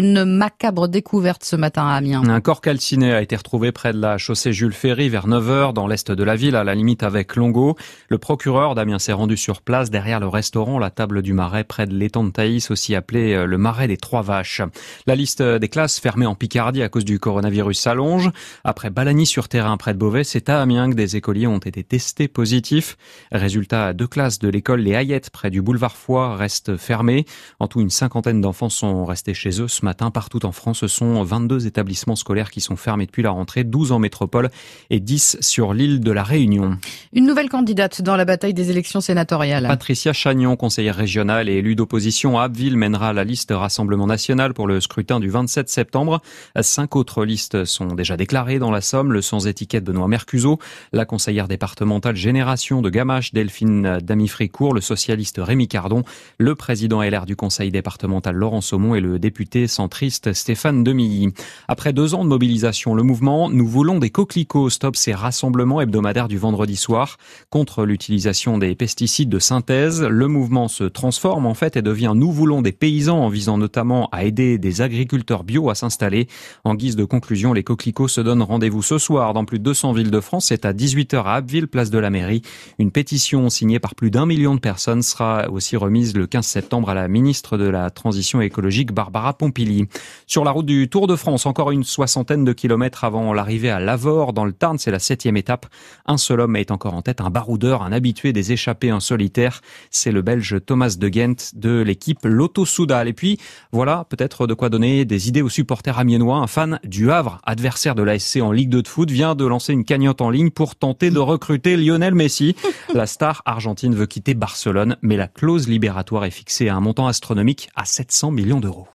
Une macabre découverte ce matin à Amiens. Un corps calciné a été retrouvé près de la chaussée Jules Ferry vers 9h dans l'est de la ville, à la limite avec Longo. Le procureur d'Amiens s'est rendu sur place derrière le restaurant La Table du Marais près de l'étang de Thaïs, aussi appelé euh, le Marais des Trois Vaches. La liste des classes fermées en Picardie à cause du coronavirus s'allonge. Après Balagny sur terrain près de Beauvais, c'est à Amiens que des écoliers ont été testés positifs. Résultat, deux classes de l'école Les Hayettes près du boulevard Foix restent fermées. En tout, une cinquantaine d'enfants sont restés chez eux ce matin partout en France. Ce sont 22 établissements scolaires qui sont fermés depuis la rentrée, 12 en métropole et 10 sur l'île de la Réunion. Une nouvelle candidate dans la bataille des élections sénatoriales. Patricia Chagnon, conseillère régionale et élue d'opposition à Abbeville, mènera la liste Rassemblement national pour le scrutin du 27 septembre. Cinq autres listes sont déjà déclarées dans la Somme. Le sans-étiquette Benoît Mercuso, la conseillère départementale Génération de Gamache, Delphine Damifricourt, le socialiste Rémi Cardon, le président LR du conseil départemental Laurent Saumon et le député centriste Stéphane Demilly. Après deux ans de mobilisation, le mouvement Nous voulons des coquelicots stop ses rassemblements hebdomadaires du vendredi soir contre l'utilisation des pesticides de synthèse. Le mouvement se transforme en fait et devient Nous voulons des paysans en visant notamment à aider des agriculteurs bio à s'installer. En guise de conclusion, les coquelicots se donnent rendez-vous ce soir dans plus de 200 villes de France. C'est à 18h à Abbeville, place de la mairie. Une pétition signée par plus d'un million de personnes sera aussi remise le 15 septembre à la ministre de la Transition écologique Barbara Pompili. Sur la route du Tour de France, encore une soixantaine de kilomètres avant l'arrivée à Lavore, dans le Tarn, c'est la septième étape. Un seul homme est encore en tête, un baroudeur, un habitué des échappées en solitaire. C'est le Belge Thomas de Ghent de l'équipe Lotto Soudal. Et puis, voilà peut-être de quoi donner des idées aux supporters amiénois. Un fan du Havre, adversaire de l'ASC en Ligue 2 de foot, vient de lancer une cagnotte en ligne pour tenter de recruter Lionel Messi. La star argentine veut quitter Barcelone, mais la clause libératoire est fixée à un montant astronomique à 700 millions d'euros.